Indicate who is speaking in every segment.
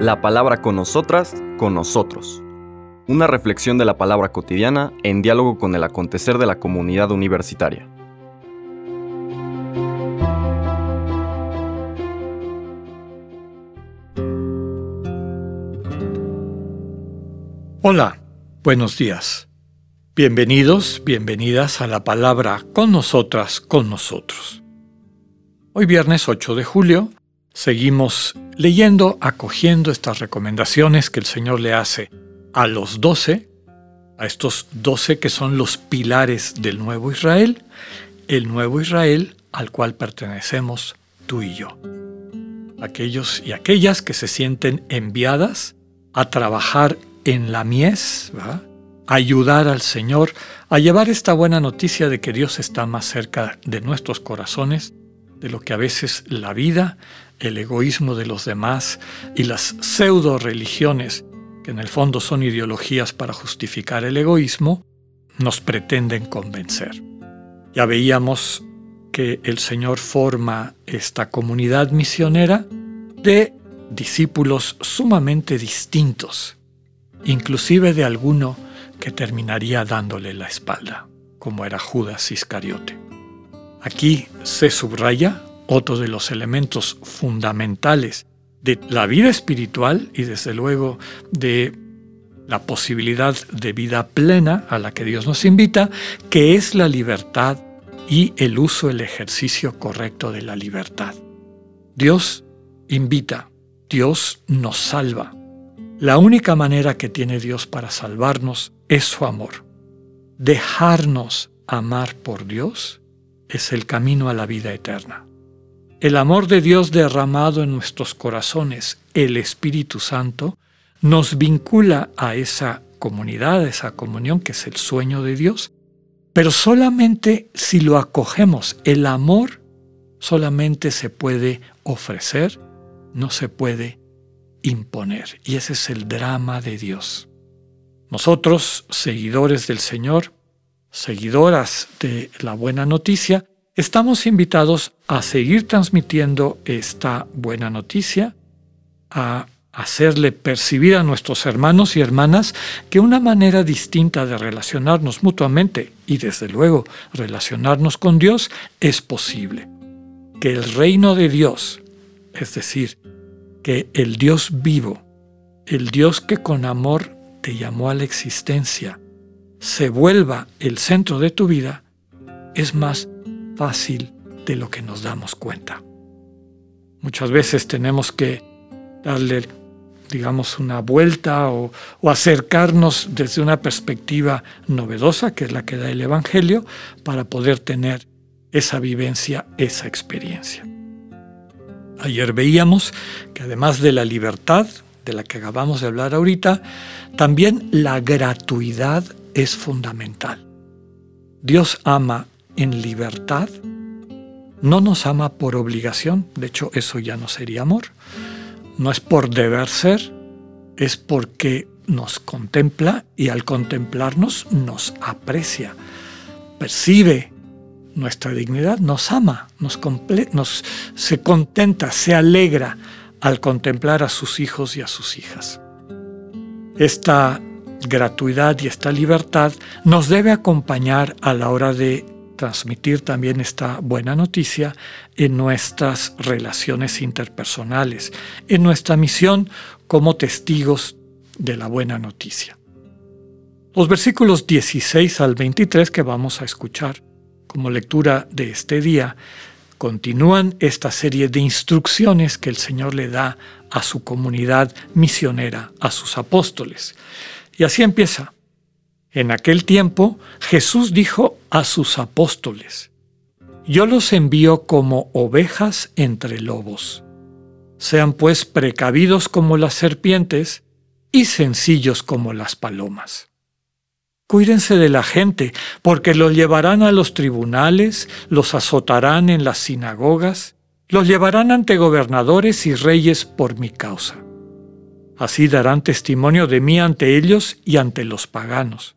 Speaker 1: La palabra con nosotras, con nosotros. Una reflexión de la palabra cotidiana en diálogo con el acontecer de la comunidad universitaria.
Speaker 2: Hola, buenos días. Bienvenidos, bienvenidas a la palabra con nosotras, con nosotros. Hoy viernes 8 de julio seguimos leyendo, acogiendo estas recomendaciones que el Señor le hace a los doce, a estos doce que son los pilares del nuevo Israel, el nuevo Israel al cual pertenecemos tú y yo. Aquellos y aquellas que se sienten enviadas a trabajar en la mies, ayudar al Señor a llevar esta buena noticia de que Dios está más cerca de nuestros corazones de lo que a veces la vida, el egoísmo de los demás y las pseudo religiones, que en el fondo son ideologías para justificar el egoísmo, nos pretenden convencer. Ya veíamos que el Señor forma esta comunidad misionera de discípulos sumamente distintos, inclusive de alguno que terminaría dándole la espalda, como era Judas Iscariote. Aquí se subraya otro de los elementos fundamentales de la vida espiritual y desde luego de la posibilidad de vida plena a la que Dios nos invita, que es la libertad y el uso, el ejercicio correcto de la libertad. Dios invita, Dios nos salva, la única manera que tiene Dios para salvarnos es su amor. Dejarnos amar por Dios es el camino a la vida eterna. El amor de Dios derramado en nuestros corazones, el Espíritu Santo, nos vincula a esa comunidad, a esa comunión que es el sueño de Dios, pero solamente si lo acogemos. El amor solamente se puede ofrecer, no se puede imponer. Y ese es el drama de Dios. Nosotros, seguidores del Señor, seguidoras de la buena noticia, estamos invitados a seguir transmitiendo esta buena noticia, a hacerle percibir a nuestros hermanos y hermanas que una manera distinta de relacionarnos mutuamente y desde luego relacionarnos con Dios es posible. Que el reino de Dios, es decir, que el Dios vivo, el Dios que con amor te llamó a la existencia, se vuelva el centro de tu vida, es más fácil de lo que nos damos cuenta. Muchas veces tenemos que darle, digamos, una vuelta o, acercarnos desde una perspectiva novedosa, que es la que da el Evangelio, para poder tener esa vivencia, esa experiencia. Ayer veíamos que además de la libertad, de la que acabamos de hablar ahorita, también la gratuidad es fundamental. Dios ama en libertad, no nos ama por obligación, de hecho eso ya no sería amor, no es por deber ser, es porque nos contempla y al contemplarnos nos aprecia, percibe nuestra dignidad, nos ama, nos, nos se contenta, se alegra al contemplar a sus hijos y a sus hijas. Esta gratuidad y esta libertad nos debe acompañar a la hora de transmitir también esta buena noticia en nuestras relaciones interpersonales, en nuestra misión como testigos de la buena noticia. Los versículos 16 al 23 que vamos a escuchar como lectura de este día, continúan esta serie de instrucciones que el Señor le da a su comunidad misionera, a sus apóstoles. Y así empieza. En aquel tiempo Jesús dijo a sus apóstoles, Yo los envío como ovejas entre lobos. Sean pues precavidos como las serpientes y sencillos como las palomas. Cuídense de la gente, porque los llevarán a los tribunales, los azotarán en las sinagogas, los llevarán ante gobernadores y reyes por mi causa. Así darán testimonio de mí ante ellos y ante los paganos.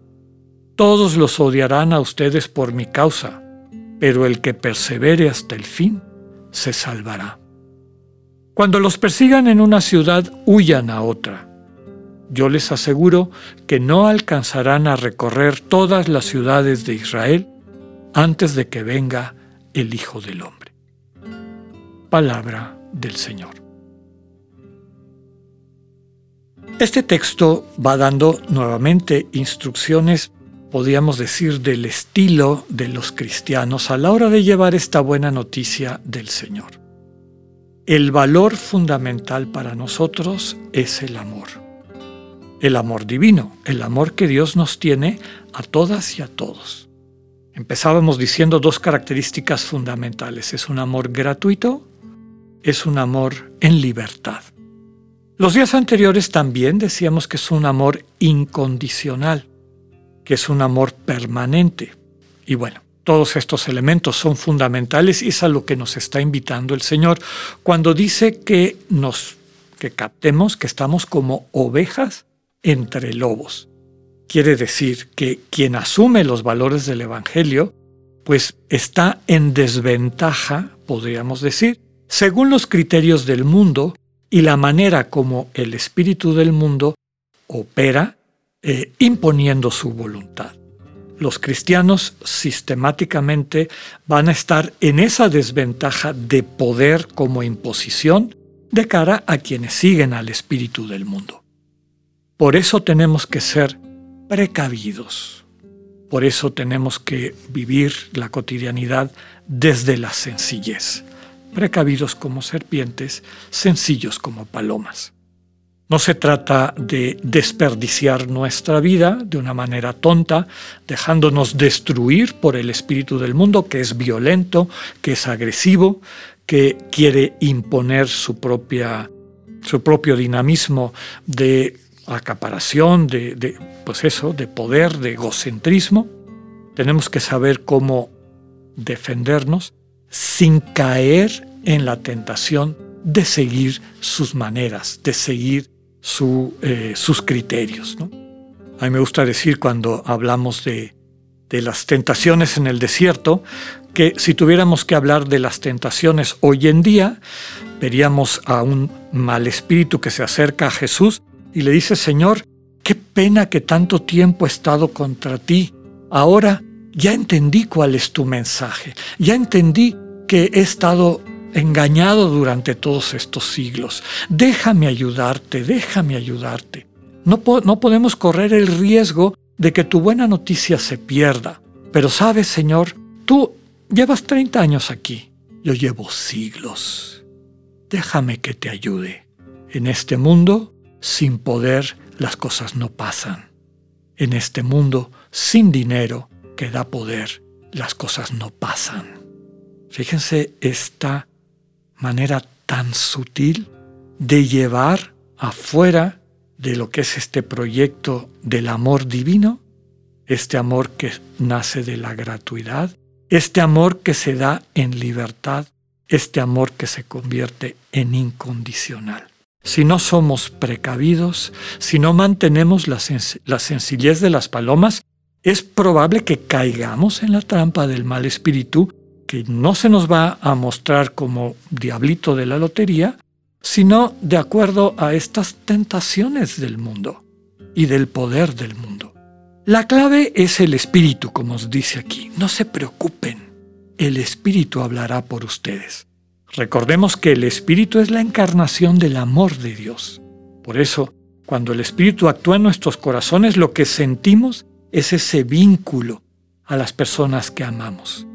Speaker 2: Todos los odiarán a ustedes por mi causa, pero el que persevere hasta el fin se salvará. Cuando los persigan en una ciudad, huyan a otra. Yo les aseguro que no alcanzarán a recorrer todas las ciudades de Israel antes de que venga el Hijo del Hombre. Palabra del Señor. Este texto va dando nuevamente instrucciones, podríamos decir, del estilo de los cristianos a la hora de llevar esta buena noticia del Señor. El valor fundamental para nosotros es el amor. El amor divino, el amor que Dios nos tiene a todas y a todos. Empezábamos diciendo dos características fundamentales. Es un amor gratuito, es un amor en libertad. Los días anteriores también decíamos que es un amor incondicional, es un amor permanente. Y bueno, todos estos elementos son fundamentales y es a lo que nos está invitando el Señor cuando dice que nos que captemos que estamos como ovejas entre lobos. Quiere decir que quien asume los valores del evangelio pues está en desventaja, podríamos decir, según los criterios del mundo y la manera como el espíritu del mundo opera eh, imponiendo su voluntad los cristianos sistemáticamente van a estar en esa desventaja de poder como imposición de cara a quienes siguen al espíritu del mundo. Por eso tenemos que ser precavidos. Por eso tenemos que vivir la cotidianidad desde la sencillez. Precavidos como serpientes, sencillos como palomas. No se trata de desperdiciar nuestra vida de una manera tonta, dejándonos destruir por el espíritu del mundo, que es violento, que es agresivo, que quiere imponer su, propia, su propio dinamismo de acaparación, de, pues eso, de poder, de egocentrismo. Tenemos que saber cómo defendernos sin caer en la tentación de seguir sus maneras, de seguir eh, sus criterios. A mí me gusta decir cuando hablamos de, de las tentaciones en el desierto, que si tuviéramos que hablar de las tentaciones hoy en día, veríamos a un mal espíritu que se acerca a Jesús y le dice, Señor, qué pena que tanto tiempo he estado contra ti. Ahora ya entendí cuál es tu mensaje, ya entendí que he estado engañado durante todos estos siglos. Déjame ayudarte, déjame ayudarte. No, no podemos correr el riesgo de que tu buena noticia se pierda. Pero sabes, Señor, tú llevas 30 años aquí. Yo llevo siglos. Déjame que te ayude. En este mundo, sin poder, las cosas no pasan. En este mundo, sin dinero que da poder, las cosas no pasan. Fíjense esta manera tan sutil de llevar afuera de lo que es este proyecto del amor divino, este amor que nace de la gratuidad, este amor que se da en libertad, este amor que se convierte en incondicional. Si no somos precavidos, si no mantenemos la, la sencillez de las palomas, es probable que caigamos en la trampa del mal espíritu que no se nos va a mostrar como diablito de la lotería, sino de acuerdo a estas tentaciones del mundo y del poder del mundo. La clave es el espíritu, como os dice aquí. No se preocupen, el espíritu hablará por ustedes. Recordemos que el espíritu es la encarnación del amor de Dios. Por eso, cuando el espíritu actúa en nuestros corazones, lo que sentimos es ese vínculo a las personas que amamos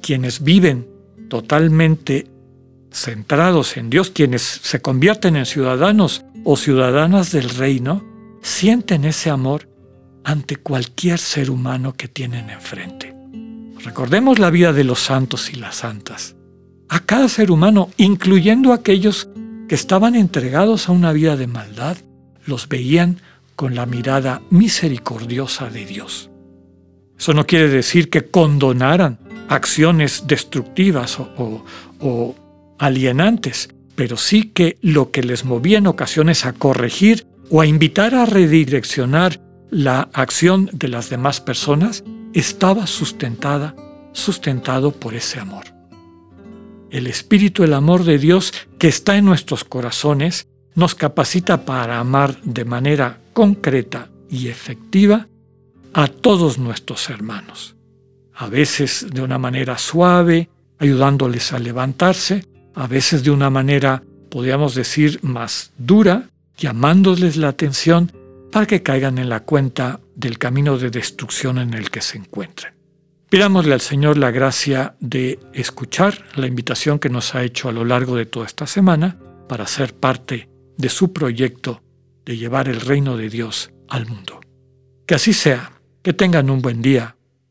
Speaker 2: quienes viven totalmente centrados en Dios, quienes se convierten en ciudadanos o ciudadanas del reino, sienten ese amor ante cualquier ser humano que tienen enfrente. Recordemos la vida de los santos y las santas. A cada ser humano, incluyendo aquellos que estaban entregados a una vida de maldad, los veían con la mirada misericordiosa de Dios. Eso no quiere decir que condonaran acciones destructivas o, alienantes, pero sí que lo que les movía en ocasiones a corregir o a invitar a redireccionar la acción de las demás personas estaba sustentada, sustentado por ese amor. El espíritu, el amor de Dios que está en nuestros corazones, nos capacita para amar de manera concreta y efectiva a todos nuestros hermanos. A veces de una manera suave, ayudándoles a levantarse, a veces de una manera, podríamos decir, más dura, llamándoles la atención para que caigan en la cuenta del camino de destrucción en el que se encuentran. Pidámosle al Señor la gracia de escuchar la invitación que nos ha hecho a lo largo de toda esta semana para ser parte de su proyecto de llevar el reino de Dios al mundo. Que así sea, que tengan un buen día,